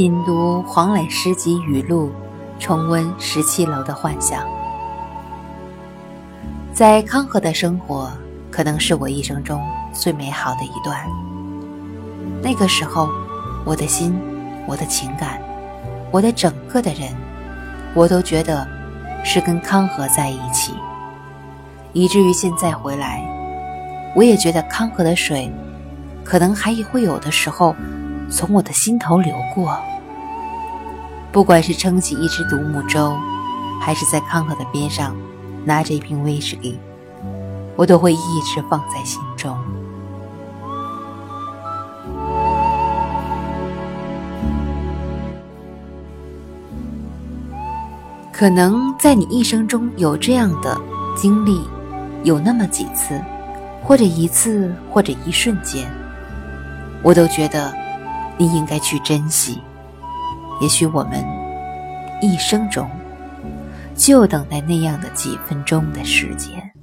品读黄磊诗集语录，重温十七楼的幻想。在康河的生活，可能是我一生中最美好的一段。那个时候，我的心，我的情感，我的整个的人，我都觉得是跟康河在一起。以至于现在回来，我也觉得康河的水，可能还也会有的时候从我的心头流过。不管是撑起一只独木舟，还是在康河的边上拿着一瓶威士忌，我都会一直放在心中。可能在你一生中有这样的经历，有那么几次，或者一次，或者一瞬间，我都觉得你应该去珍惜。也许我们一生中就等待那样的几分钟的时间。